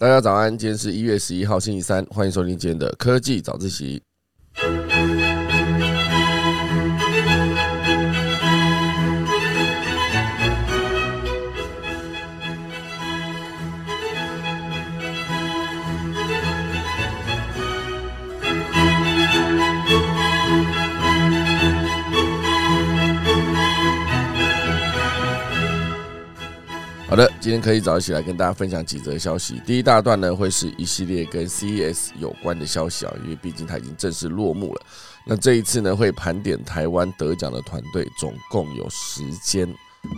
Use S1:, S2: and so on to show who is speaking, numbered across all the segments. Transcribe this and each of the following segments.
S1: 大家早安，今天是一月十一号星期三，欢迎收听今天的科技早自习。好的，今天可以早一起来跟大家分享几则消息。第一大段呢，会是一系列跟 CES 有关的消息啊，因为毕竟它已经正式落幕了。那这一次呢，会盘点台湾得奖的团队，总共有十间，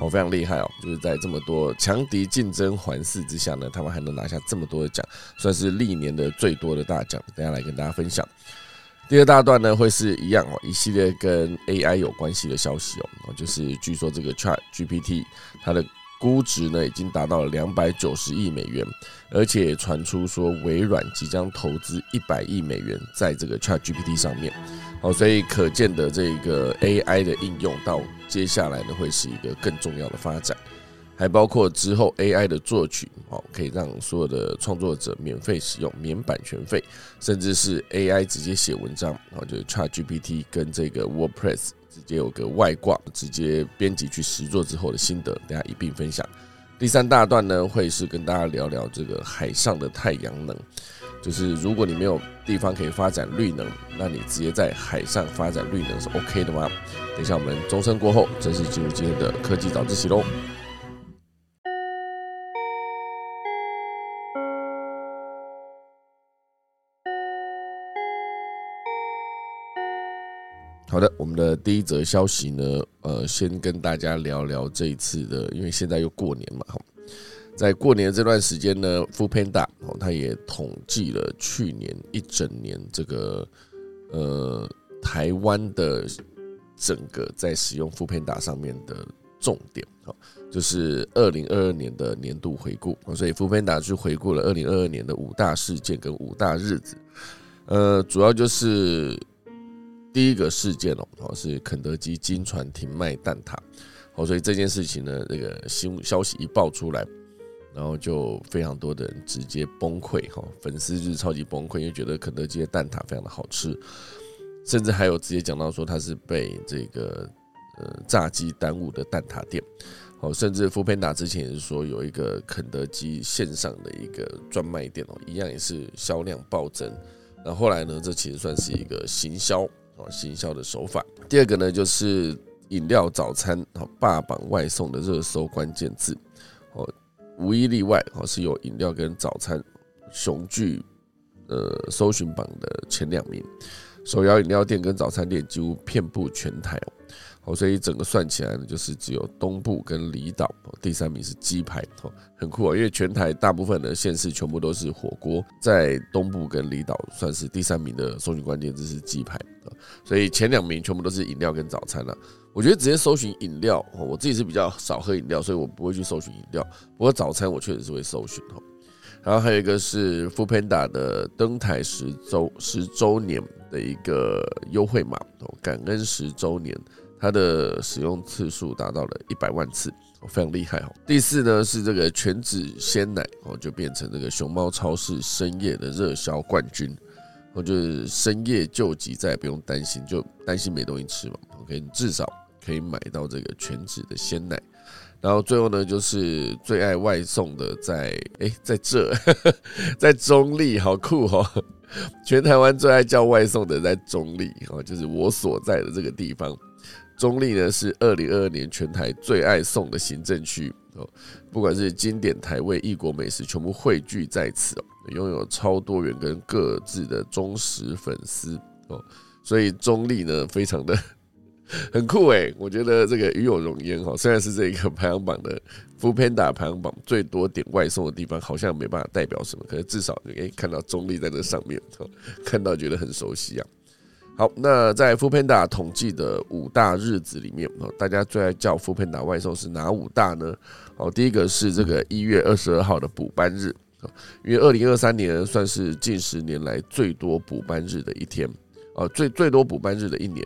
S1: 哦，非常厉害哦。就是在这么多强敌竞争环视之下呢，他们还能拿下这么多的奖，算是历年的最多的大奖。等下来跟大家分享。第二大段呢，会是一样哦，一系列跟 AI 有关系的消息哦，就是据说这个 Chat GPT 它的。估值呢已经达到了两百九十亿美元，而且传出说微软即将投资一百亿美元在这个 Chat GPT 上面，好，所以可见的这个 AI 的应用到接下来呢会是一个更重要的发展，还包括之后 AI 的作曲，哦，可以让所有的创作者免费使用，免版权费，甚至是 AI 直接写文章，哦，就是 Chat GPT 跟这个 WordPress。直接有个外挂，直接编辑去实做之后的心得，大家一并分享。第三大段呢，会是跟大家聊聊这个海上的太阳能，就是如果你没有地方可以发展绿能，那你直接在海上发展绿能是 OK 的吗？等一下我们钟声过后，正式进入今天的科技早自习喽。好的，我们的第一则消息呢，呃，先跟大家聊聊这一次的，因为现在又过年嘛，哈，在过年这段时间呢 f u Panda 哦，他也统计了去年一整年这个呃台湾的整个在使用 f u Panda 上面的重点，哈，就是二零二二年的年度回顾，所以 f u Panda 去回顾了二零二二年的五大事件跟五大日子，呃，主要就是。第一个事件哦，哦是肯德基金传停卖蛋挞，哦，所以这件事情呢，这个新消息一爆出来，然后就非常多的人直接崩溃哈，粉丝就是超级崩溃，因为觉得肯德基的蛋挞非常的好吃，甚至还有直接讲到说它是被这个呃炸鸡耽误的蛋挞店，哦，甚至福佩达之前也是说有一个肯德基线上的一个专卖店哦，一样也是销量暴增，那后来呢，这其实算是一个行销。哦，行销的手法。第二个呢，就是饮料早餐哦霸榜外送的热搜关键字哦，无一例外哦是有饮料跟早餐雄踞呃搜寻榜的前两名，手摇饮料店跟早餐店几乎遍布全台。哦，所以整个算起来呢，就是只有东部跟离岛，第三名是鸡排，哦，很酷啊！因为全台大部分的县市全部都是火锅，在东部跟离岛算是第三名的搜寻关键字是鸡排啊，所以前两名全部都是饮料跟早餐了。我觉得直接搜寻饮料，我自己是比较少喝饮料，所以我不会去搜寻饮料。不过早餐我确实是会搜寻哈。然后还有一个是 f o o Panda 的登台十周十周年的一个优惠码哦，感恩十周年。它的使用次数达到了一百万次，非常厉害哦。第四呢是这个全脂鲜奶哦，就变成这个熊猫超市深夜的热销冠军，哦，就是深夜救急，再也不用担心，就担心没东西吃嘛。OK，你至少可以买到这个全脂的鲜奶。然后最后呢，就是最爱外送的，在哎，在这，在中立，好酷哦！全台湾最爱叫外送的在中立哦，就是我所在的这个地方。中立呢是二零二二年全台最爱送的行政区哦，不管是经典台味、异国美食，全部汇聚在此哦，拥有超多元跟各自的忠实粉丝哦，所以中立呢非常的 很酷诶，我觉得这个与有荣焉哈，虽然是这个排行榜的 f o o Panda 排行榜最多点外送的地方，好像没办法代表什么，可是至少你可以看到中立在那上面，看到觉得很熟悉啊。好，那在 f o o Panda 统计的五大日子里面，哦，大家最爱叫 f o o Panda 外送是哪五大呢？哦，第一个是这个一月二十二号的补班日，因为二零二三年算是近十年来最多补班日的一天，哦，最最多补班日的一年。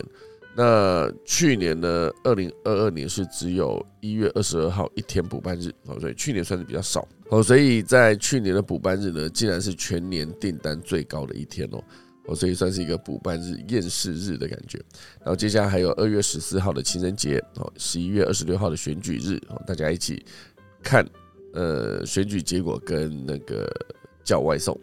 S1: 那去年呢，二零二二年是只有一月二十二号一天补班日哦，所以去年算是比较少哦。所以在去年的补班日呢，竟然是全年订单最高的一天哦哦，所以算是一个补办日厌世日的感觉。然后接下来还有二月十四号的情人节哦，十一月二十六号的选举日哦，大家一起看呃选举结果跟那个叫外送。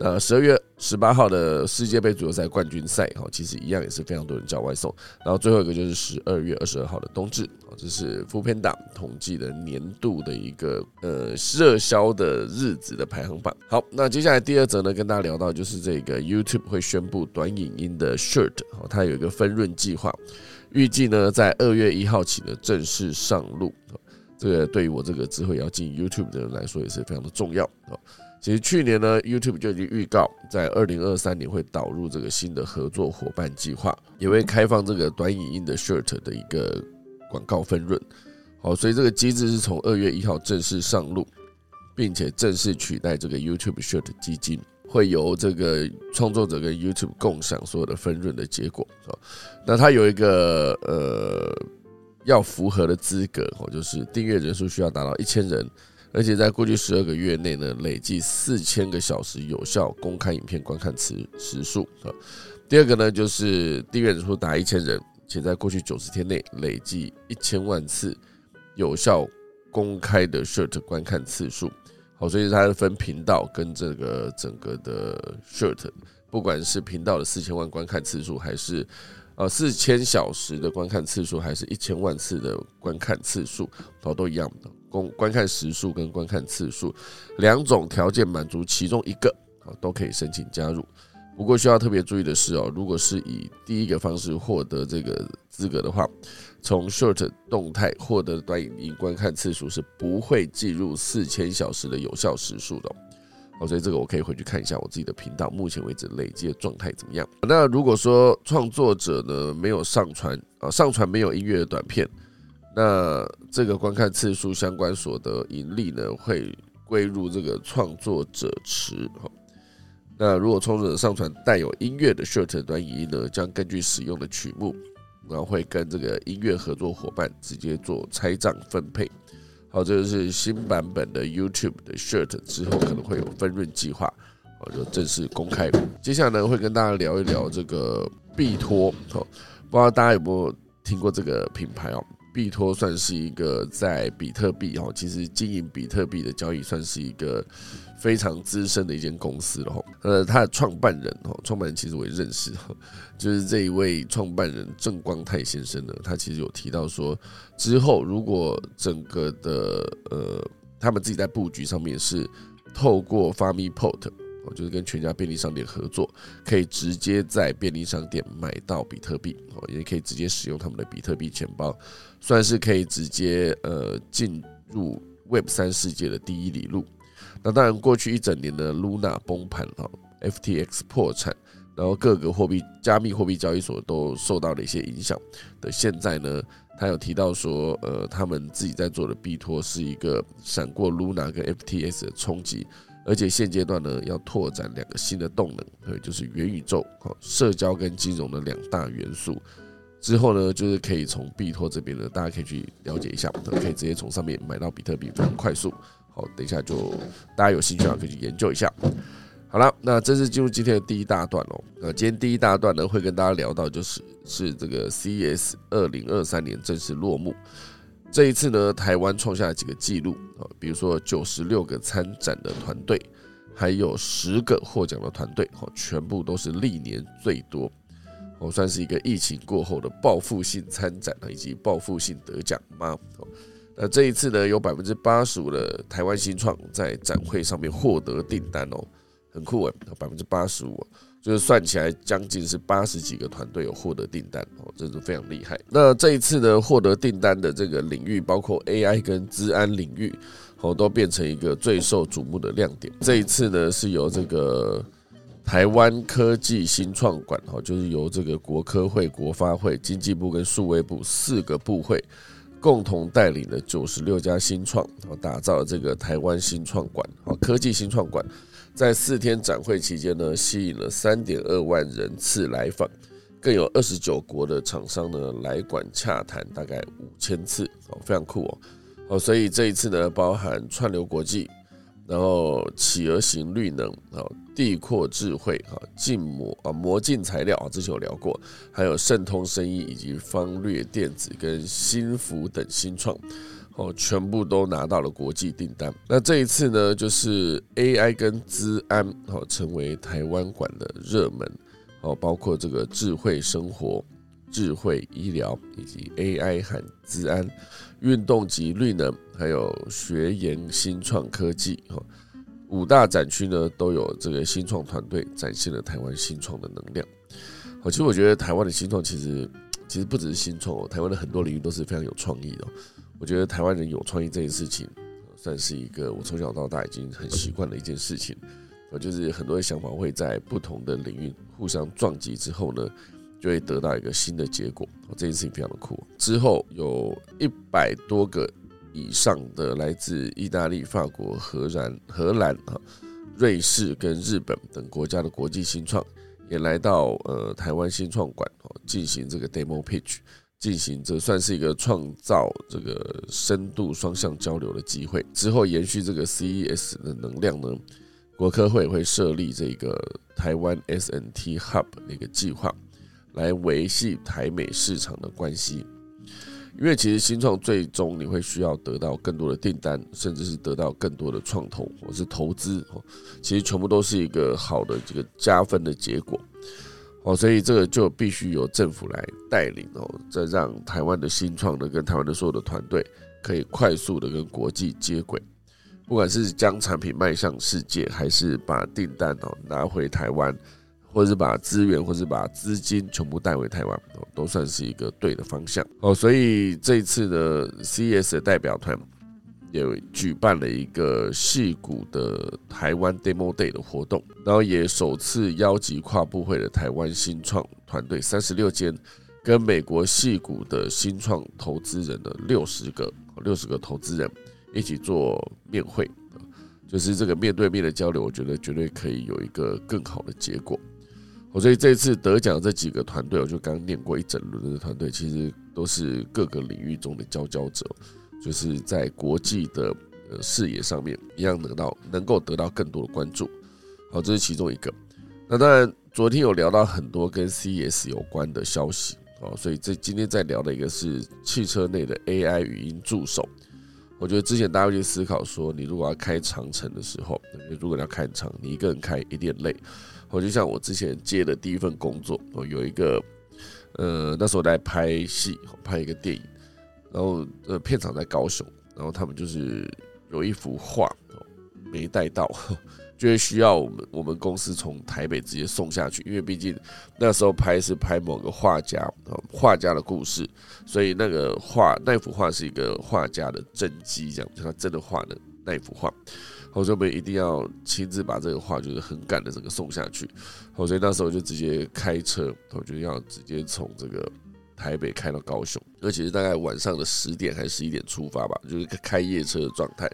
S1: 呃，十二月十八号的世界杯足球赛冠军赛，哈，其实一样也是非常多人叫外送。然后最后一个就是十二月二十二号的冬至，啊，这是副片党统计的年度的一个呃热销的日子的排行榜。好，那接下来第二则呢，跟大家聊到就是这个 YouTube 会宣布短影音的 Shirt，哦，它有一个分润计划，预计呢在二月一号起呢正式上路。这个对于我这个之后也要进 YouTube 的人来说也是非常的重要啊。其实去年呢，YouTube 就已经预告，在二零二三年会导入这个新的合作伙伴计划，也会开放这个短影音的 Shirt 的一个广告分润。好，所以这个机制是从二月一号正式上路，并且正式取代这个 YouTube Shirt 基金，会由这个创作者跟 YouTube 共享所有的分润的结果。啊，那它有一个呃要符合的资格，哦，就是订阅人数需要达到一千人。而且在过去十二个月内呢，累计四千个小时有效公开影片观看次时数啊。第二个呢，就是订阅人数达一千人，且在过去九十天内累计一千万次有效公开的 shirt 观看次数。好，所以它是分频道跟这个整个的 shirt，不管是频道的四千万观看次数，还是呃四千小时的观看次数，还是一千万次的观看次数，哦都一样的。公观看时数跟观看次数两种条件满足其中一个啊，都可以申请加入。不过需要特别注意的是哦，如果是以第一个方式获得这个资格的话，从 Short 动态获得短影音观看次数是不会计入四千小时的有效时数的。哦所以这个我可以回去看一下我自己的频道，目前为止累计的状态怎么样。那如果说创作者呢没有上传啊，上传没有音乐的短片。那这个观看次数相关所得盈利呢，会归入这个创作者池哈。那如果创作者上传带有音乐的 short 短影音呢，将根据使用的曲目，然后会跟这个音乐合作伙伴直接做拆账分配。好，这个是新版本的 YouTube 的 shirt 之后可能会有分润计划，我就正式公开。接下来呢，会跟大家聊一聊这个必托，好，不知道大家有没有听过这个品牌哦？币托算是一个在比特币哦，其实经营比特币的交易算是一个非常资深的一间公司了哈。呃，他的创办人哦，创办人其实我也认识哈，就是这一位创办人郑光泰先生呢，他其实有提到说，之后如果整个的呃，他们自己在布局上面是透过 FamiPort。哦，就是跟全家便利商店合作，可以直接在便利商店买到比特币，哦，也可以直接使用他们的比特币钱包，算是可以直接呃进入 Web 三世界的第一里路。那当然，过去一整年的 Luna 崩盘哈，FTX 破产，然后各个货币加密货币交易所都受到了一些影响的现在呢，他有提到说，呃，他们自己在做的币托是一个闪过 Luna 跟 FTX 的冲击。而且现阶段呢，要拓展两个新的动能，对，就是元宇宙、哈社交跟金融的两大元素。之后呢，就是可以从币托这边呢，大家可以去了解一下，可以直接从上面买到比特币，非常快速。好，等一下就大家有兴趣啊，可以去研究一下。好了，那正式进入今天的第一大段哦。那今天第一大段呢，会跟大家聊到，就是是这个 CES 二零二三年正式落幕。这一次呢，台湾创下了几个纪录啊，比如说九十六个参展的团队，还有十个获奖的团队，哦，全部都是历年最多，哦，算是一个疫情过后的报复性参展以及报复性得奖吗？那这一次呢，有百分之八十五的台湾新创在展会上面获得订单哦，很酷诶，百分之八十五。就是算起来，将近是八十几个团队有获得订单哦，这是非常厉害。那这一次呢，获得订单的这个领域，包括 AI 跟治安领域，哦，都变成一个最受瞩目的亮点。这一次呢，是由这个台湾科技新创馆，哦，就是由这个国科会、国发会、经济部跟数位部四个部会共同带领的九十六家新创，哦，打造了这个台湾新创馆，哦，科技新创馆。在四天展会期间呢，吸引了三点二万人次来访，更有二十九国的厂商呢来馆洽谈，大概五千次哦，非常酷哦。哦，所以这一次呢，包含串流国际，然后企鹅型绿能啊，地阔智慧啊，镜膜啊，魔镜材料啊，之前有聊过，还有盛通生意以及方略电子跟新福等新创。哦，全部都拿到了国际订单。那这一次呢，就是 AI 跟资安，哦，成为台湾馆的热门。哦，包括这个智慧生活、智慧医疗以及 AI 和资安、运动及绿能，还有学研新创科技。哈，五大展区呢，都有这个新创团队展现了台湾新创的能量。哦，其实我觉得台湾的新创其实其实不只是新创哦，台湾的很多领域都是非常有创意的。我觉得台湾人有创意这件事情，算是一个我从小到大已经很习惯的一件事情。我就是很多的想法会在不同的领域互相撞击之后呢，就会得到一个新的结果。这件事情非常的酷。之后有一百多个以上的来自意大利、法国、荷兰、荷兰啊、瑞士跟日本等国家的国际新创，也来到呃台湾新创馆哦，进行这个 demo pitch。进行这算是一个创造这个深度双向交流的机会。之后延续这个 CES 的能量呢，国科会会设立这个台湾 SNT Hub 的一个计划，来维系台美市场的关系。因为其实新创最终你会需要得到更多的订单，甚至是得到更多的创投或是投资，其实全部都是一个好的这个加分的结果。哦，所以这个就必须由政府来带领哦，再让台湾的新创的跟台湾的所有的团队可以快速的跟国际接轨，不管是将产品迈向世界，还是把订单哦拿回台湾，或者是把资源或是把资金全部带回台湾，都算是一个对的方向。哦，所以这一次的 CES 的代表团。也举办了一个戏谷的台湾 Demo Day 的活动，然后也首次邀集跨部会的台湾新创团队三十六间，跟美国戏谷的新创投资人的六十个六十个投资人一起做面会，就是这个面对面的交流，我觉得绝对可以有一个更好的结果。所以这次得奖这几个团队，我就刚念过一整轮的团队，其实都是各个领域中的佼佼者。就是在国际的呃视野上面，一样得到能够得到更多的关注。好，这是其中一个。那当然，昨天有聊到很多跟 CES 有关的消息哦，所以这今天在聊的一个是汽车内的 AI 语音助手。我觉得之前大家会去思考说，你如果要开长城的时候，如果要开长，你一个人开一点累。我就像我之前接的第一份工作，我有一个呃那时候在拍戏，拍一个电影。然后呃，片场在高雄，然后他们就是有一幅画没带到，就会需要我们我们公司从台北直接送下去，因为毕竟那时候拍是拍某个画家画家的故事，所以那个画那幅画是一个画家的真迹，这样就他真的画的那一幅画，所以我们一定要亲自把这个画就是很赶的这个送下去，所以那时候就直接开车，我就要直接从这个。台北开到高雄，而且是大概晚上的十点还是十一点出发吧，就是开夜车的状态。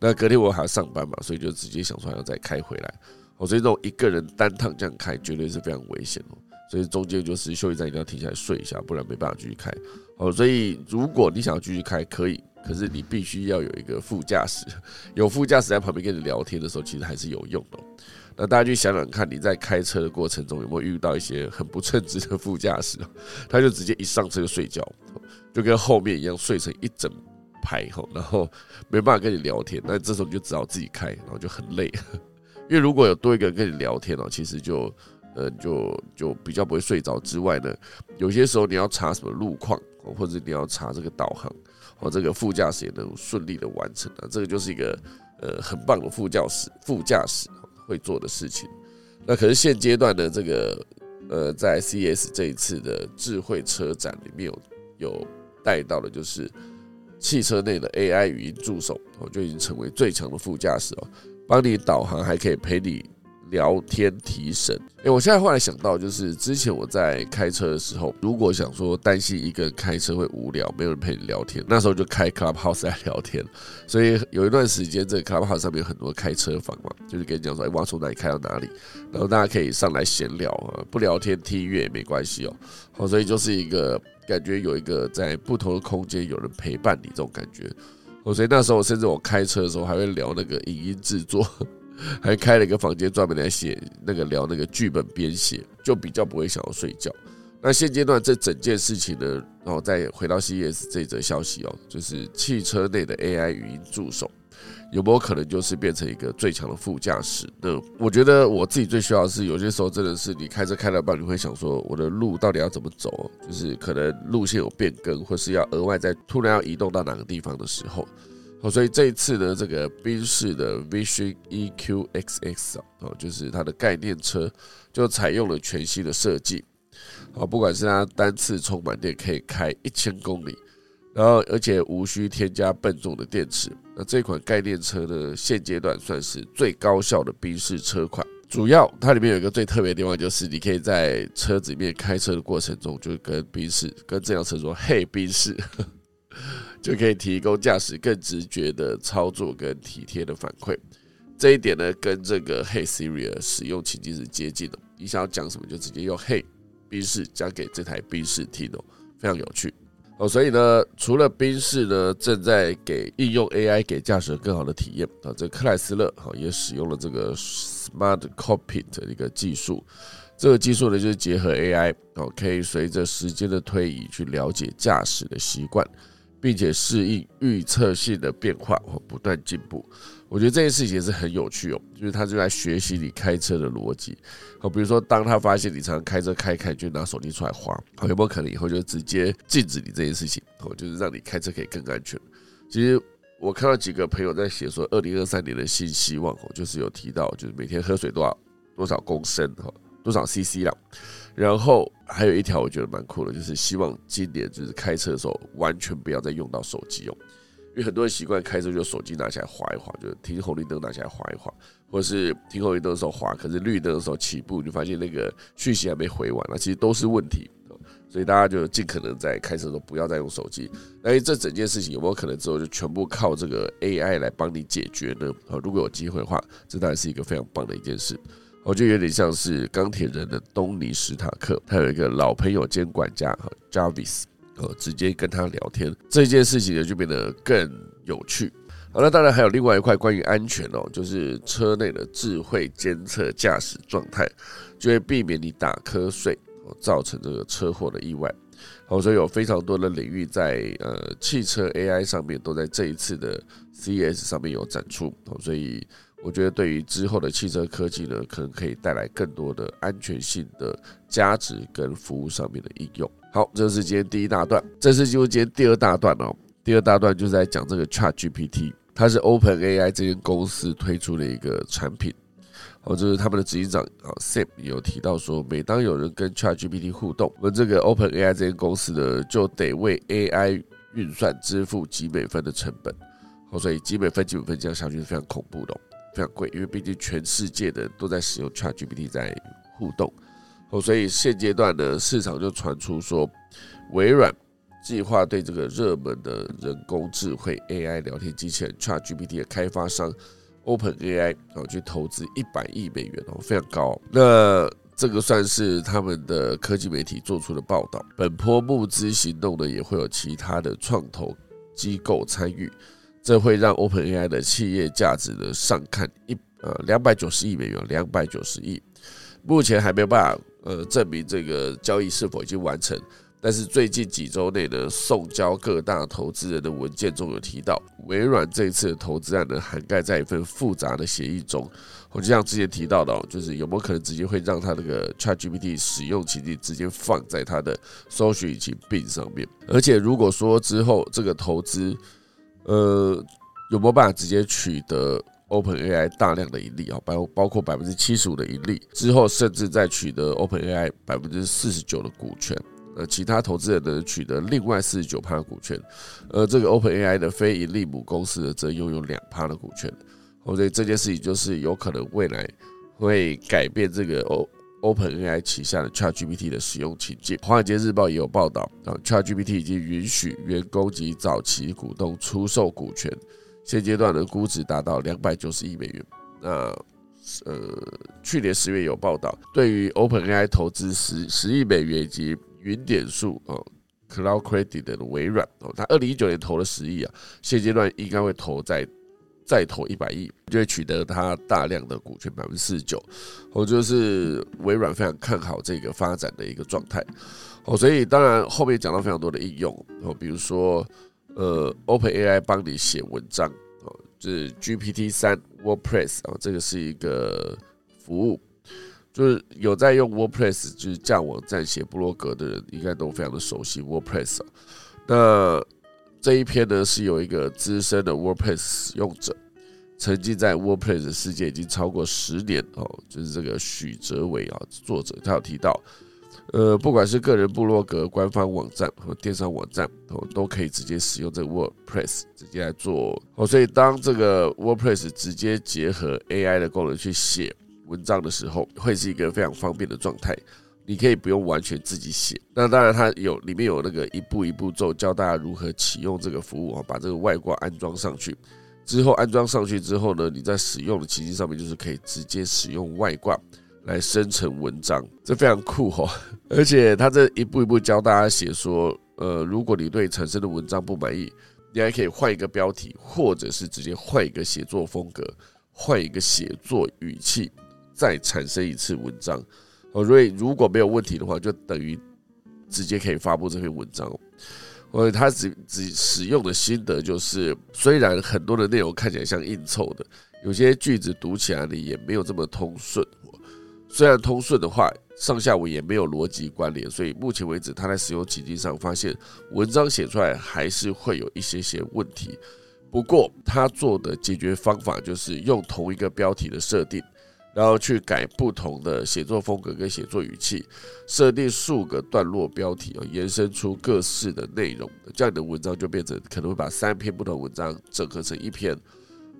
S1: 那隔天我还要上班嘛，所以就直接想说要再开回来。哦，所以这种一个人单趟这样开，绝对是非常危险哦。所以中间就是休息站一定要停下来睡一下，不然没办法继续开。哦，所以如果你想要继续开，可以，可是你必须要有一个副驾驶，有副驾驶在旁边跟你聊天的时候，其实还是有用的。那大家去想想看，你在开车的过程中有没有遇到一些很不称职的副驾驶？他就直接一上车就睡觉，就跟后面一样睡成一整排吼，然后没办法跟你聊天。那这时候你就只好自己开，然后就很累。因为如果有多一个人跟你聊天哦，其实就呃就就比较不会睡着。之外呢，有些时候你要查什么路况，或者你要查这个导航，哦，这个副驾驶也能顺利的完成啊。这个就是一个呃很棒的副驾驶，副驾驶。会做的事情，那可是现阶段的这个呃，在 CES 这一次的智慧车展里面有有带到的，就是汽车内的 AI 语音助手，哦，就已经成为最强的副驾驶哦，帮你导航，还可以陪你聊天提神。哎，我现在后来想到，就是之前我在开车的时候，如果想说担心一个人开车会无聊，没有人陪你聊天，那时候就开 Clubhouse 来聊天。所以有一段时间，这个 Clubhouse 上面有很多开车房嘛，就是跟你讲说，哎，我要从哪里开到哪里，然后大家可以上来闲聊啊，不聊天听音乐也没关系哦。好，所以就是一个感觉有一个在不同的空间有人陪伴你这种感觉。哦，所以那时候甚至我开车的时候还会聊那个影音制作。还开了一个房间专门来写那个聊那个剧本编写，就比较不会想要睡觉。那现阶段这整件事情呢，然后再回到 CES 这则消息哦，就是汽车内的 AI 语音助手有没有可能就是变成一个最强的副驾驶？那我觉得我自己最需要的是，有些时候真的是你开车开到半，你会想说我的路到底要怎么走？就是可能路线有变更，或是要额外再突然要移动到哪个地方的时候。好，所以这一次呢，这个宾士的 Vision EQXX 啊，哦，就是它的概念车，就采用了全新的设计。好，不管是它单次充满电可以开一千公里，然后而且无需添加笨重的电池。那这款概念车呢，现阶段算是最高效的宾士车款。主要它里面有一个最特别的地方，就是你可以在车子里面开车的过程中，就跟宾士跟这辆车说：“嘿，宾士。” 就可以提供驾驶更直觉的操作跟体贴的反馈，这一点呢，跟这个 Hey Siri 的使用情境是接近的。你想要讲什么，就直接用 Hey 宾士讲给这台宾士听哦，非常有趣哦。所以呢，除了宾士呢正在给应用 AI 给驾驶更好的体验啊，这克莱斯勒哈也使用了这个 Smart Cockpit 的一个技术。这个技术呢，就是结合 AI 哦，可以随着时间的推移去了解驾驶的习惯。并且适应预测性的变化或不断进步，我觉得这件事情是很有趣哦。就是他就在学习你开车的逻辑，好，比如说当他发现你常常开车开开就拿手机出来划，好，有没有可能以后就直接禁止你这件事情？哦，就是让你开车可以更安全。其实我看到几个朋友在写说，二零二三年的新希望哦，就是有提到，就是每天喝水多少多少公升哈，多少 CC 了。然后还有一条我觉得蛮酷的，就是希望今年就是开车的时候完全不要再用到手机哦，因为很多人习惯开车就手机拿起来划一划，就是停红绿灯拿起来划一划，或者是停红绿灯的时候划，可是绿灯的时候起步，你发现那个讯息还没回完，那其实都是问题，所以大家就尽可能在开车的时候不要再用手机。那这整件事情有没有可能之后就全部靠这个 AI 来帮你解决呢？啊，如果有机会的话，这当然是一个非常棒的一件事。我觉得有点像是钢铁人的东尼史塔克，他有一个老朋友兼管家哈，Jarvis，呃，直接跟他聊天，这件事情呢就变得更有趣。好了，当然还有另外一块关于安全哦，就是车内的智慧监测驾驶状态，就会避免你打瞌睡，造成这个车祸的意外。好，所以有非常多的领域在呃汽车 AI 上面都在这一次的 CS 上面有展出，所以。我觉得对于之后的汽车科技呢，可能可以带来更多的安全性的价值跟服务上面的应用。好，这是今天第一大段，这是进入今天第二大段哦。第二大段就是在讲这个 Chat GPT，它是 Open AI 这间公司推出的一个产品。哦，就是他们的执行长啊 Sam 有提到说，每当有人跟 Chat GPT 互动，我们这个 Open AI 这间公司呢，就得为 AI 运算支付几美分的成本。哦，所以几美分、几美分这样下去是非常恐怖的。非常贵，因为毕竟全世界的人都在使用 ChatGPT 在互动，哦，所以现阶段呢，市场就传出说，微软计划对这个热门的人工智慧 AI 聊天机器人 ChatGPT 的开发商 OpenAI 哦去投资一百亿美元哦，非常高。那这个算是他们的科技媒体做出的报道。本波募资行动呢，也会有其他的创投机构参与。这会让 OpenAI 的企业价值呢上看一呃两百九十亿美元，两百九十亿，目前还没有办法呃证明这个交易是否已经完成。但是最近几周内呢，送交各大投资人的文件中有提到，微软这一次的投资案呢涵盖在一份复杂的协议中。我就像之前提到的，就是有没有可能直接会让它那个 ChatGPT 使用情境直接放在它的搜索引擎 Bing 上面？而且如果说之后这个投资，呃，有没有办法直接取得 OpenAI 大量的盈利啊？包包括百分之七十五的盈利之后，甚至再取得 OpenAI 百分之四十九的股权，呃，其他投资人呢取得另外四十九趴股权，而这个 OpenAI 的非盈利母公司则拥有两趴的股权。所以这件事情就是有可能未来会改变这个 O OpenAI 旗下的 ChatGPT 的使用情境。华尔街日报也有报道啊，ChatGPT 已经允许员工及早期股东出售股权，现阶段的估值达到两百九十亿美元。那呃，去年十月有报道，对于 OpenAI 投资十十亿美元以及云点数哦。Cloud Credit 的微软哦，它二零一九年投了十亿啊，现阶段应该会投在再投一百亿，就会取得它大量的股权百分之四十九。哦，就是微软非常看好这个发展的一个状态。哦，所以当然后面讲到非常多的应用哦，比如说呃，Open AI 帮你写文章哦，就是 GPT 三 WordPress 啊，这个是一个服务。就是有在用 WordPress，就是架网站、写部落格的人，应该都非常的熟悉 WordPress。那这一篇呢，是有一个资深的 WordPress 使用者，沉浸在 WordPress 的世界已经超过十年哦。就是这个许哲伟啊，作者他有提到，呃，不管是个人部落格、官方网站和电商网站哦，都可以直接使用这个 WordPress 直接来做哦。所以当这个 WordPress 直接结合 AI 的功能去写。文章的时候会是一个非常方便的状态，你可以不用完全自己写。那当然，它有里面有那个一步一步骤教大家如何启用这个服务啊，把这个外挂安装上去。之后安装上去之后呢，你在使用的情境上面就是可以直接使用外挂来生成文章，这非常酷哈。而且它这一步一步教大家写说，呃，如果你对产生的文章不满意，你还可以换一个标题，或者是直接换一个写作风格，换一个写作语气。再产生一次文章，哦，所以如果没有问题的话，就等于直接可以发布这篇文章。哦，他只只使用的心得就是，虽然很多的内容看起来像硬凑的，有些句子读起来呢也没有这么通顺。虽然通顺的话，上下文也没有逻辑关联，所以目前为止他在使用情境上发现，文章写出来还是会有一些些问题。不过他做的解决方法就是用同一个标题的设定。然后去改不同的写作风格跟写作语气，设定数个段落标题啊，延伸出各式的内容，这样你的文章就变成可能会把三篇不同文章整合成一篇，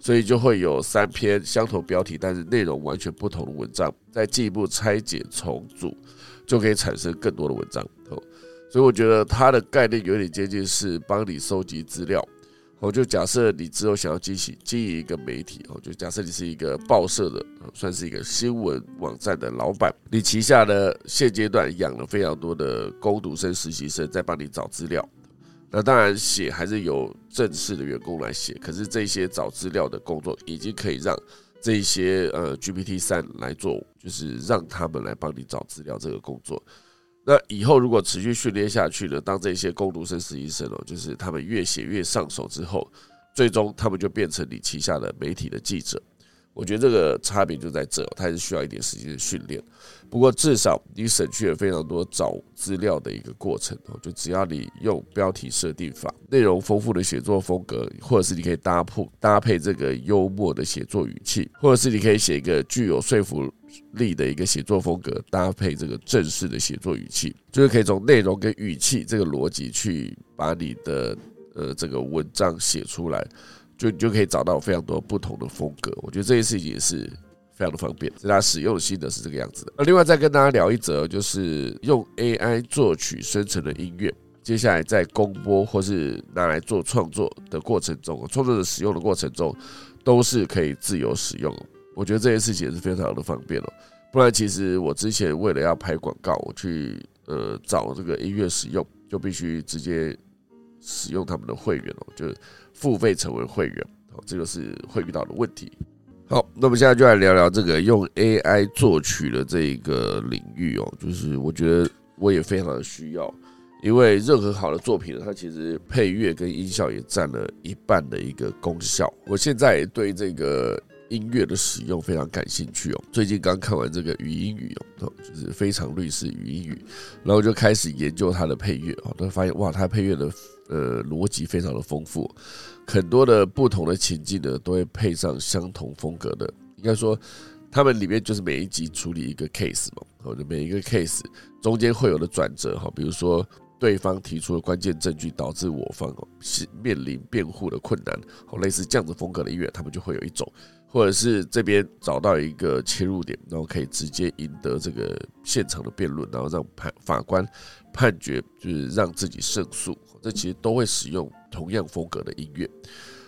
S1: 所以就会有三篇相同标题但是内容完全不同的文章，再进一步拆解重组，就可以产生更多的文章哦。所以我觉得它的概念有点接近是帮你收集资料。我就假设你之后想要经营经营一个媒体，哦，就假设你是一个报社的，算是一个新闻网站的老板，你旗下的现阶段养了非常多的工读生、实习生在帮你找资料。那当然写还是有正式的员工来写，可是这些找资料的工作已经可以让这些呃 GPT 三来做，就是让他们来帮你找资料这个工作。那以后如果持续训练下去呢？当这些攻读生、实习生哦，就是他们越写越上手之后，最终他们就变成你旗下的媒体的记者。我觉得这个差别就在这，它还是需要一点时间的训练。不过至少你省去了非常多找资料的一个过程哦。就只要你用标题设定法、内容丰富的写作风格，或者是你可以搭配搭配这个幽默的写作语气，或者是你可以写一个具有说服力的一个写作风格，搭配这个正式的写作语气，就是可以从内容跟语气这个逻辑去把你的呃这个文章写出来。就你就可以找到非常多不同的风格，我觉得这件事情也是非常的方便。大家使用的心得是这个样子的。那另外再跟大家聊一则，就是用 AI 作曲生成的音乐，接下来在公播或是拿来做创作的过程中，创作者使用的过程中都是可以自由使用。我觉得这件事情也是非常的方便了。不然其实我之前为了要拍广告，我去呃找这个音乐使用，就必须直接使用他们的会员哦，就。付费成为会员，好，这个是会遇到的问题。好，那么现在就来聊聊这个用 AI 作曲的这一个领域哦，就是我觉得我也非常的需要，因为任何好的作品，它其实配乐跟音效也占了一半的一个功效。我现在对这个音乐的使用非常感兴趣哦，最近刚看完这个语音语哦，就是非常律师语音语，然后就开始研究它的配乐哦，都发现哇，它配乐的。呃，逻辑非常的丰富，很多的不同的情境呢，都会配上相同风格的。应该说，他们里面就是每一集处理一个 case 嘛，或者每一个 case 中间会有的转折哈，比如说对方提出了关键证据，导致我方是面临辩护的困难，好，类似这样子风格的音乐，他们就会有一种或者是这边找到一个切入点，然后可以直接赢得这个现场的辩论，然后让判法官判决，就是让自己胜诉。这其实都会使用同样风格的音乐。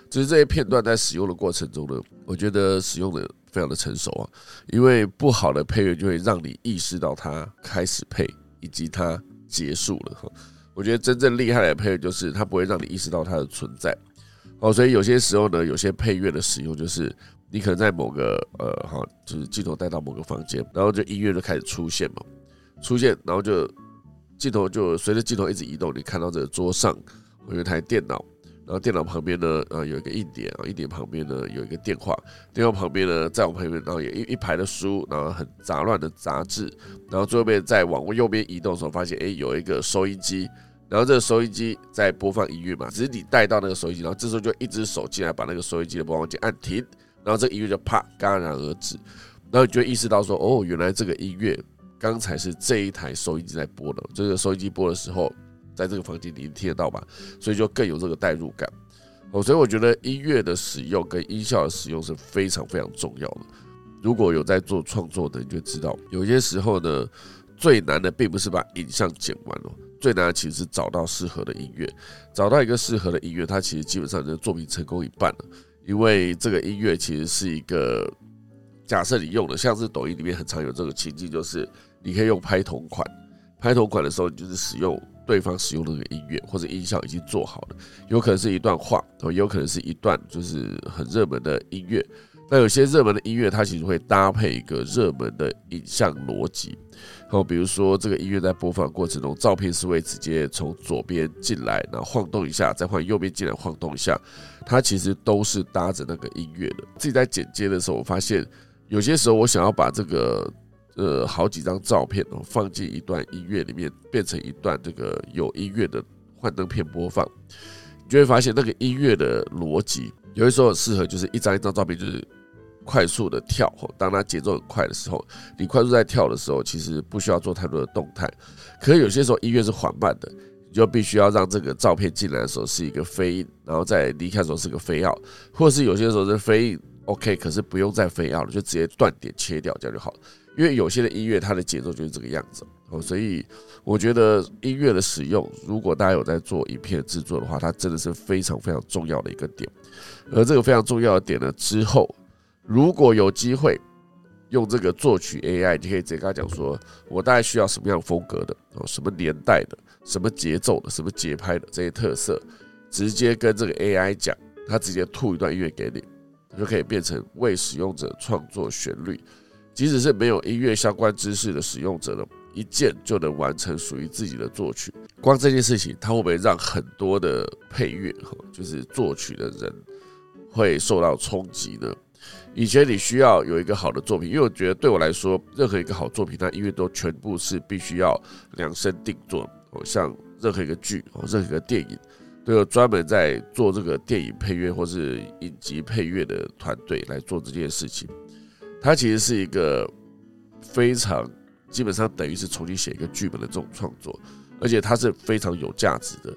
S1: 只是这些片段在使用的过程中呢，我觉得使用的非常的成熟啊。因为不好的配乐就会让你意识到它开始配以及它结束了。我觉得真正厉害的配乐就是它不会让你意识到它的存在。哦，所以有些时候呢，有些配乐的使用就是。你可能在某个呃，哈，就是镜头带到某个房间，然后就音乐就开始出现嘛，出现，然后就镜头就随着镜头一直移动，你看到这个桌上有一台电脑，然后电脑旁边呢，呃，有一个硬碟啊，硬碟旁边呢有一个电话，电话旁边呢在我旁边，然后有一一排的书，然后很杂乱的杂志，然后最后面再往右边移动的时候，发现哎有一个收音机，然后这个收音机在播放音乐嘛，只是你带到那个收音机，然后这时候就一只手进来把那个收音机的播放键按停。然后这个音乐就啪戛然而止，然后你就意识到说，哦，原来这个音乐刚才是这一台收音机在播的，这个收音机播的时候，在这个房间里听得到吧？所以就更有这个代入感。哦，所以我觉得音乐的使用跟音效的使用是非常非常重要的。如果有在做创作的，你就知道，有些时候呢，最难的并不是把影像剪完哦，最难的其实是找到适合的音乐，找到一个适合的音乐，它其实基本上就作品成功一半了。因为这个音乐其实是一个假设你用的，像是抖音里面很常有这个情境，就是你可以用拍同款，拍同款的时候，你就是使用对方使用的那个音乐或者音效已经做好了，有可能是一段话，也有可能是一段就是很热门的音乐。那有些热门的音乐，它其实会搭配一个热门的影像逻辑。然后比如说这个音乐在播放过程中，照片是会直接从左边进来，然后晃动一下，再换右边进来晃动一下，它其实都是搭着那个音乐的。自己在剪接的时候，我发现有些时候我想要把这个呃好几张照片放进一段音乐里面，变成一段这个有音乐的幻灯片播放，你就会发现那个音乐的逻辑有的时候很适合，就是一张一张照片就是。快速的跳，当它节奏很快的时候，你快速在跳的时候，其实不需要做太多的动态。可是有些时候音乐是缓慢的，你就必须要让这个照片进来的时候是一个飞印，然后在离开的时候是个飞奥，或是有些时候是飞印 OK，可是不用再飞奥了，就直接断点切掉这样就好。因为有些的音乐它的节奏就是这个样子哦，所以我觉得音乐的使用，如果大家有在做影片制作的话，它真的是非常非常重要的一个点。而这个非常重要的点呢，之后。如果有机会用这个作曲 AI，你可以直接跟他讲说，我大概需要什么样风格的哦，什么年代的，什么节奏的，什么节拍的这些特色，直接跟这个 AI 讲，他直接吐一段音乐给你，就可以变成为使用者创作旋律。即使是没有音乐相关知识的使用者呢，一键就能完成属于自己的作曲。光这件事情，它会不会让很多的配乐哈，就是作曲的人会受到冲击呢？以前你需要有一个好的作品，因为我觉得对我来说，任何一个好作品，它音乐都全部是必须要量身定做。哦，像任何一个剧，哦，任何一个电影，都有专门在做这个电影配乐或是影集配乐的团队来做这件事情。它其实是一个非常基本上等于是重新写一个剧本的这种创作，而且它是非常有价值的。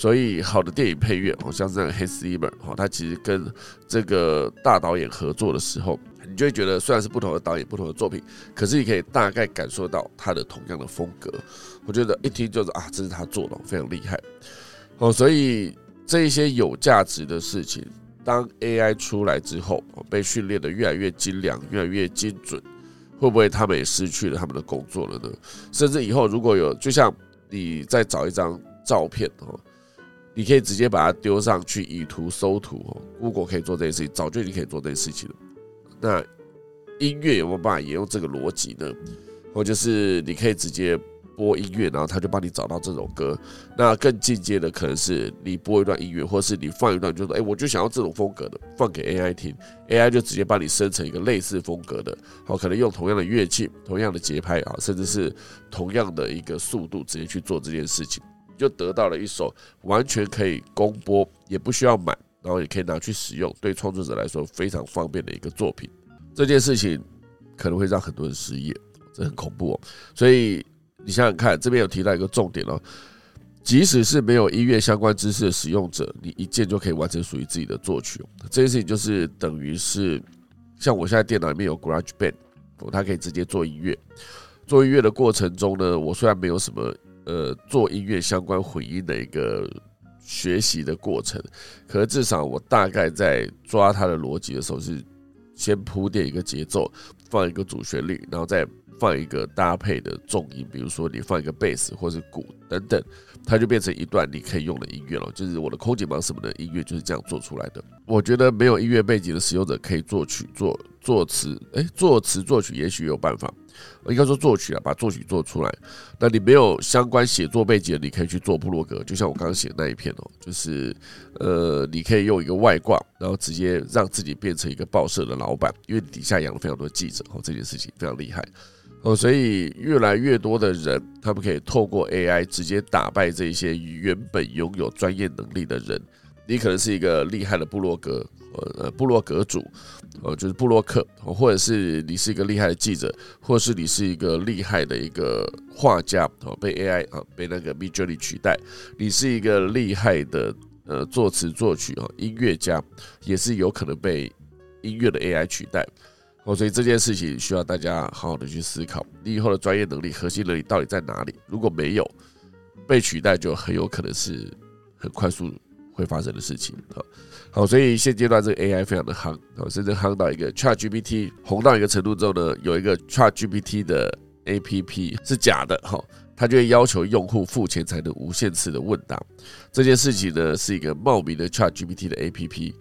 S1: 所以，好的电影配乐，好像是那个 Hans Zimmer，哈，他其实跟这个大导演合作的时候，你就会觉得虽然是不同的导演、不同的作品，可是你可以大概感受到他的同样的风格。我觉得一听就是啊，这是他做的，非常厉害。哦，所以这一些有价值的事情，当 AI 出来之后，被训练的越来越精良、越来越精准，会不会他们也失去了他们的工作了呢？甚至以后如果有，就像你再找一张照片，哦。你可以直接把它丢上去以图搜图哦，Google 可以做这件事情，早就已经可以做这件事情了。那音乐有没有办法也用这个逻辑呢？或就是你可以直接播音乐，然后他就帮你找到这首歌。那更进阶的可能是你播一段音乐，或是你放一段，就说哎，我就想要这种风格的，放给 AI 听，AI 就直接帮你生成一个类似风格的，好，可能用同样的乐器、同样的节拍啊，甚至是同样的一个速度，直接去做这件事情。就得到了一首完全可以公播，也不需要买，然后也可以拿去使用，对创作者来说非常方便的一个作品。这件事情可能会让很多人失业，这很恐怖哦。所以你想想看，这边有提到一个重点哦，即使是没有音乐相关知识的使用者，你一键就可以完成属于自己的作曲。这件事情就是等于是像我现在电脑里面有 GarageBand，它可以直接做音乐。做音乐的过程中呢，我虽然没有什么呃做音乐相关混音的一个学习的过程，可是至少我大概在抓它的逻辑的时候，是先铺垫一个节奏，放一个主旋律，然后再放一个搭配的重音，比如说你放一个贝斯或是鼓等等。它就变成一段你可以用的音乐了，就是我的空姐忙什么的音乐就是这样做出来的。我觉得没有音乐背景的使用者可以作曲、作作词，诶，作词作曲也许有办法，应该说作曲啊，把作曲做出来。那你没有相关写作背景，你可以去做部落格，就像我刚刚写的那一篇哦，就是呃，你可以用一个外挂，然后直接让自己变成一个报社的老板，因为底下养了非常多记者哦，这件事情非常厉害。哦，所以越来越多的人，他们可以透过 AI 直接打败这些原本拥有专业能力的人。你可能是一个厉害的部落格，呃，部落格主，呃，就是部落客，或者是你是一个厉害的记者，或者是你是一个厉害的一个画家，哦，被 AI 啊，被那个 Midjourney 取代。你是一个厉害的呃作词作曲啊音乐家，也是有可能被音乐的 AI 取代。哦，所以这件事情需要大家好好的去思考，你以后的专业能力、核心能力到底在哪里？如果没有被取代，就很有可能是很快速会发生的事情。好，好，所以现阶段这个 AI 非常的夯，哦，甚至夯到一个 ChatGPT 红到一个程度之后呢，有一个 ChatGPT 的 APP 是假的，哈，它就会要求用户付钱才能无限次的问答。这件事情呢，是一个冒名的 ChatGPT 的 APP。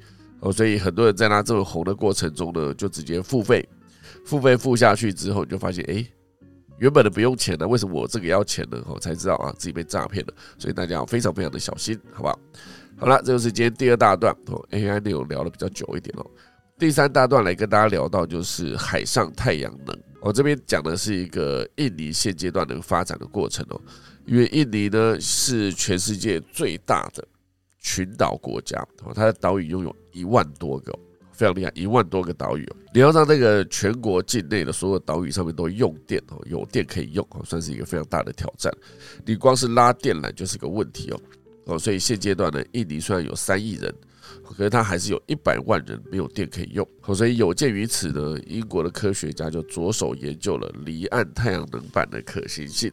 S1: 哦，所以很多人在他这么红的过程中呢，就直接付费，付费付下去之后，你就发现，哎，原本的不用钱的，为什么我这个要钱呢？哦，才知道啊，自己被诈骗了。所以大家要非常非常的小心，好不好？好了，这就是今天第二大段哦，AI 内容聊的比较久一点哦。第三大段来跟大家聊到就是海上太阳能。我这边讲的是一个印尼现阶段的发展的过程哦，因为印尼呢是全世界最大的。群岛国家，它的岛屿拥有一万多个，非常厉害，一万多个岛屿哦。你要让那个全国境内的所有岛屿上面都用电哦，有电可以用哦，算是一个非常大的挑战。你光是拉电缆就是个问题哦哦，所以现阶段呢，印尼虽然有三亿人，可是它还是有一百万人没有电可以用。所以有鉴于此呢，英国的科学家就着手研究了离岸太阳能板的可行性。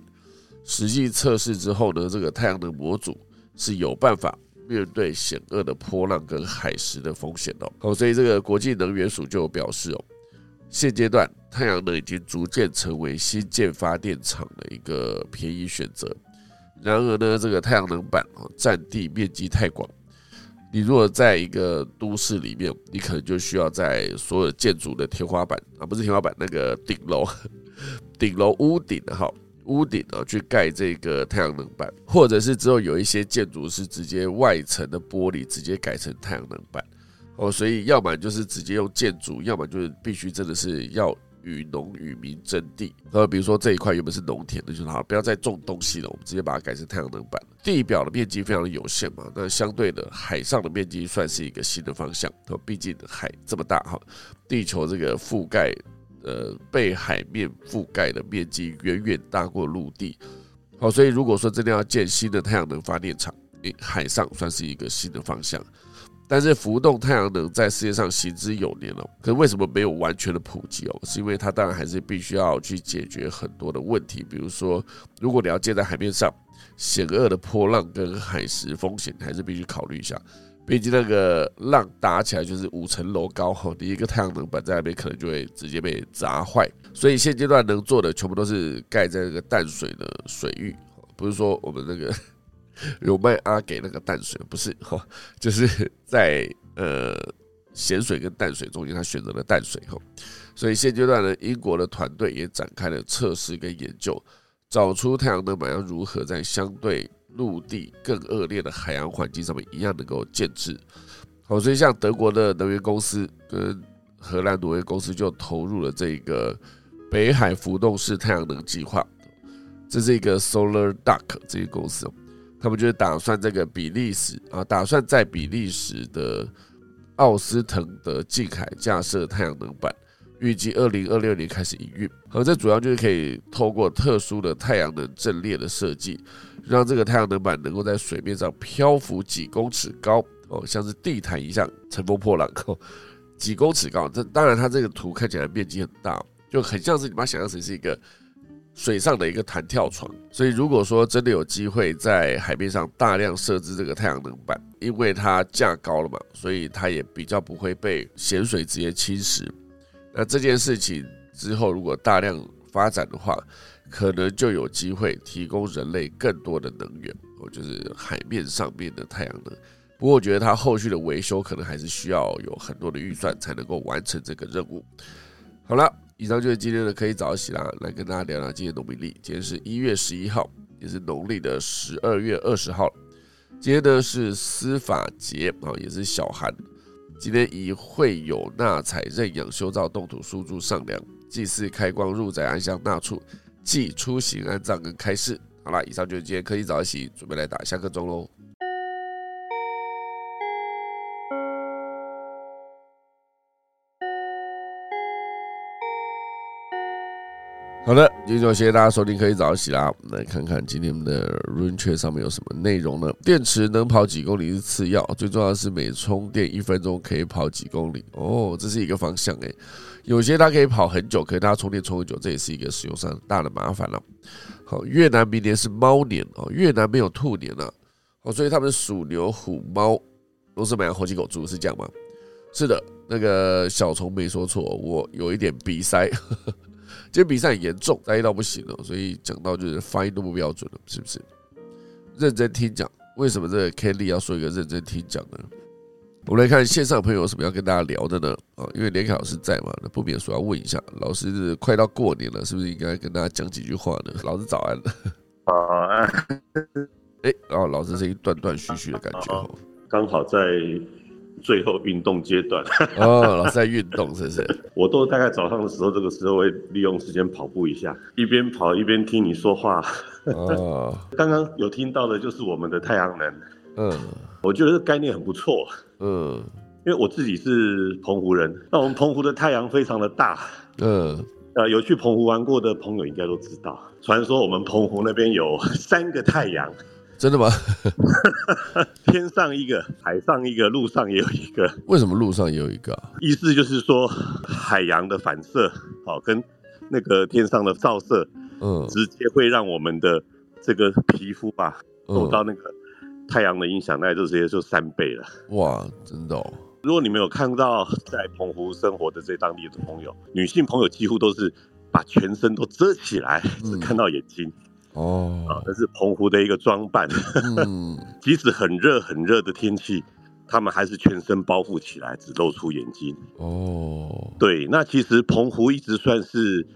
S1: 实际测试之后呢，这个太阳能模组是有办法。面对险恶的波浪跟海蚀的风险哦，好，所以这个国际能源署就表示哦，现阶段太阳能已经逐渐成为新建发电厂的一个便宜选择。然而呢，这个太阳能板哦，占地面积太广，你如果在一个都市里面，你可能就需要在所有建筑的天花板啊，不是天花板，那个顶楼，顶楼屋顶哈。屋顶啊，去盖这个太阳能板，或者是之后有一些建筑是直接外层的玻璃直接改成太阳能板哦，所以要么就是直接用建筑，要么就是必须真的是要与农与民争地。呃，比如说这一块原本是农田的，就好，不要再种东西了，我们直接把它改成太阳能板。地表的面积非常的有限嘛，那相对的海上的面积算是一个新的方向。毕竟海这么大哈，地球这个覆盖。呃，被海面覆盖的面积远远大过陆地，好，所以如果说真的要建新的太阳能发电厂，诶海上算是一个新的方向。但是浮动太阳能在世界上行之有年了，可是为什么没有完全的普及哦？是因为它当然还是必须要去解决很多的问题，比如说，如果你要建在海面上，险恶的波浪跟海蚀风险还是必须考虑一下。毕竟那个浪打起来就是五层楼高哈，你一个太阳能板在那边可能就会直接被砸坏。所以现阶段能做的全部都是盖在那个淡水的水域，不是说我们那个有卖阿给那个淡水，不是哈，就是在呃咸水跟淡水中间，他选择了淡水哈。所以现阶段呢，英国的团队也展开了测试跟研究，找出太阳能板要如何在相对。陆地更恶劣的海洋环境上面一样能够建制，好，所以像德国的能源公司跟荷兰能源公司就投入了这个北海浮动式太阳能计划，这是一个 Solar Duck 这些公司，他们就是打算这个比利时啊，打算在比利时的奥斯滕德近海架设太阳能板，预计二零二六年开始营运，而这主要就是可以透过特殊的太阳能阵列的设计。让这个太阳能板能够在水面上漂浮几公尺高哦，像是地毯一样乘风破浪，几公尺高。这当然，它这个图看起来面积很大，就很像是你把它想象成是一个水上的一个弹跳床。所以，如果说真的有机会在海面上大量设置这个太阳能板，因为它架高了嘛，所以它也比较不会被咸水直接侵蚀。那这件事情之后，如果大量发展的话，可能就有机会提供人类更多的能源，哦，就是海面上面的太阳能。不过我觉得它后续的维修可能还是需要有很多的预算才能够完成这个任务。好了，以上就是今天的可以早起啦，来跟大家聊聊今天农历。今天是一月十一号，也是农历的十二月二十号。今天呢是司法节啊，也是小寒。今天以会有纳采认养修造动土书柱上梁祭祀开光入宅安香纳处。即出行安葬跟开市，好了，以上就是今天科技早起，准备来打下课钟喽。好的，今天就谢谢大家收听科技早起啦。我们来看看今天的 Run 圈上面有什么内容呢？电池能跑几公里是次要，最重要的是每充电一分钟可以跑几公里哦，这是一个方向诶。有些它可以跑很久，可是它充电充很久，这也是一个使用上大的麻烦了。好，越南明年是猫年哦，越南没有兔年了哦，所以他们属牛、虎、猫都是买猴、鸡、狗、猪，是这样吗？是的，那个小虫没说错，我有一点鼻塞，今天鼻塞很严重，塞到不行了，所以讲到就是发音都不标准了，是不是？认真听讲，为什么这个 Kelly 要说一个认真听讲呢？我们来看线上朋友有什么要跟大家聊的呢？啊，因为联凯老师在嘛，那不免说要问一下，老师快到过年了，是不是应该跟大家讲几句话呢？老师早安。
S2: 早安。
S1: 哎，然后老师声音断断续续的感觉哦，
S2: 刚好在最后运动阶段。
S1: 哦，老师在运动是不是？
S2: 我都大概早上的时候，这个时候会利用时间跑步一下，一边跑一边听你说话。哦，刚刚有听到的就是我们的太阳能。嗯，我觉得这概念很不错。嗯，因为我自己是澎湖人，那我们澎湖的太阳非常的大。嗯，呃，有去澎湖玩过的朋友应该都知道，传说我们澎湖那边有三个太阳。
S1: 真的吗？
S2: 天上一个，海上一个，路上也有一个。
S1: 为什么路上也有一个？
S2: 意思就是说，海洋的反射，好，跟那个天上的照射，嗯，直接会让我们的这个皮肤吧，受到那个。太阳的影响，那就直接就三倍了。
S1: 哇，真的！哦！
S2: 如果你没有看到在澎湖生活的这当地的朋友，女性朋友几乎都是把全身都遮起来，只看到眼睛。哦，啊，那是澎湖的一个装扮。嗯，即使很热很热的天气，他们还是全身包覆起来，只露出眼睛。哦，对，那其实澎湖一直算是。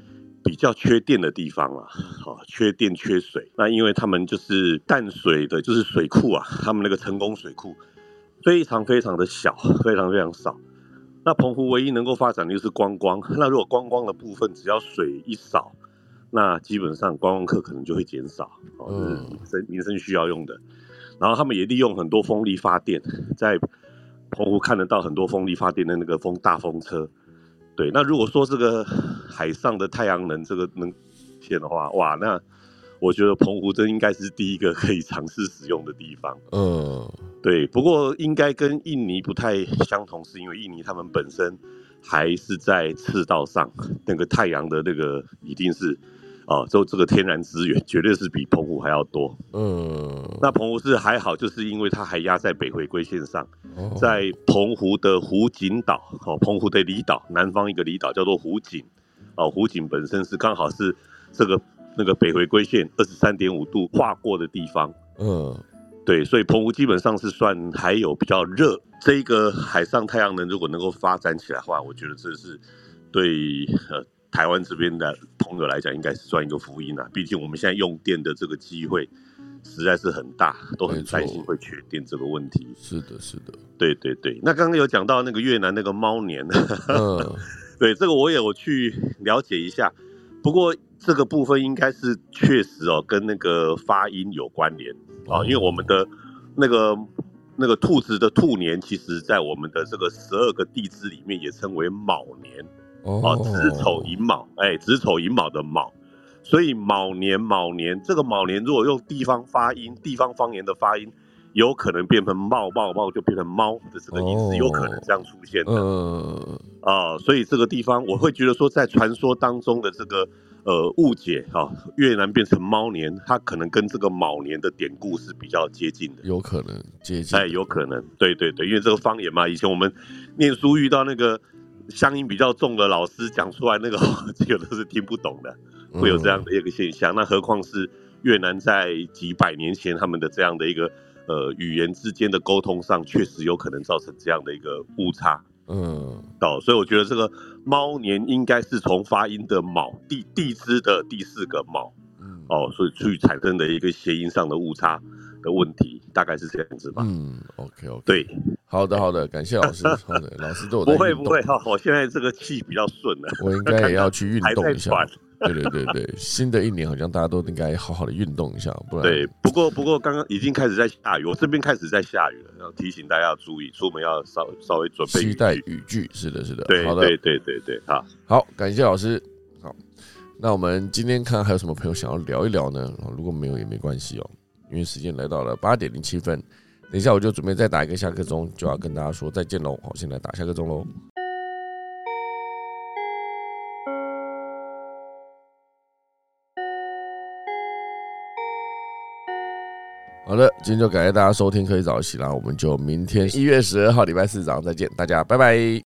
S2: 比较缺电的地方啊，好，缺电缺水，那因为他们就是淡水的，就是水库啊，他们那个成功水库非常非常的小，非常非常少。那澎湖唯一能够发展的就是观光，那如果观光的部分只要水一少，那基本上观光客可能就会减少，哦，民生民生需要用的。然后他们也利用很多风力发电，在澎湖看得到很多风力发电的那个风大风车。对，那如果说这个海上的太阳能这个能线的话，哇，那我觉得澎湖真应该是第一个可以尝试使用的地方。嗯，对，不过应该跟印尼不太相同，是因为印尼他们本身还是在赤道上，那个太阳的那个一定是。哦，就这个天然资源绝对是比澎湖还要多。嗯，那澎湖是还好，就是因为它还压在北回归线上，在澎湖的湖景岛，哦，澎湖的离岛南方一个离岛叫做湖景，哦，湖景本身是刚好是这个那个北回归线二十三点五度划过的地方。嗯，对，所以澎湖基本上是算还有比较热。这一个海上太阳能如果能够发展起来的话，我觉得这是对呃。台湾这边的朋友来讲，应该是算一个福音啊。毕竟我们现在用电的这个机会实在是很大，都很担心会缺电这个问题。
S1: 是的，是的，
S2: 对对对。那刚刚有讲到那个越南那个猫年，嗯，对，这个我也有去了解一下。不过这个部分应该是确实哦，跟那个发音有关联啊。因为我们的那个那个兔子的兔年，其实在我们的这个十二个地支里面也称为卯年。哦，子丑寅卯，哎，子丑寅卯的卯，所以卯年卯年这个卯年，如果用地方发音、地方方言的发音，有可能变成冒冒冒就变成猫的这个意思，有可能这样出现的。嗯啊，所以这个地方我会觉得说，在传说当中的这个呃误解啊，越南变成猫年，它可能跟这个卯年的典故是比较接近的。
S1: 有可能接近，
S2: 哎，有可能，对对对，因为这个方言嘛，以前我们念书遇到那个乡音比较重的老师讲出来，那个 有的是听不懂的，会有这样的一个现象。那何况是越南在几百年前他们的这样的一个。呃，语言之间的沟通上确实有可能造成这样的一个误差，嗯，哦，所以我觉得这个猫年应该是从发音的卯地地支的第四个卯，嗯，哦，所以去产生的一个谐音上的误差的问题，大概是这样子吧。
S1: 嗯，OK OK，
S2: 对，
S1: 好的好的，感谢老师，好的，老师对我
S2: 不会不会哈，我现在这个气比较顺了，
S1: 我应该也要去运动一下。对对对对，新的一年好像大家都应该好好的运动一下，不然。
S2: 对，不过不过刚刚已经开始在下雨，我这边开始在下雨了，要提醒大家要注意，出门要稍稍微准备。
S1: 期待雨具，是的，是的。
S2: 对，
S1: 好的，
S2: 对对对对，好，
S1: 好，感谢老师。好，那我们今天看还有什么朋友想要聊一聊呢？如果没有也没关系哦，因为时间来到了八点零七分，等一下我就准备再打一个下课钟，就要跟大家说再见喽。好，现在打下课钟喽。好的，今天就感谢大家收听，可以早起啦。我们就明天一月十二号礼拜四早上再见，大家拜拜。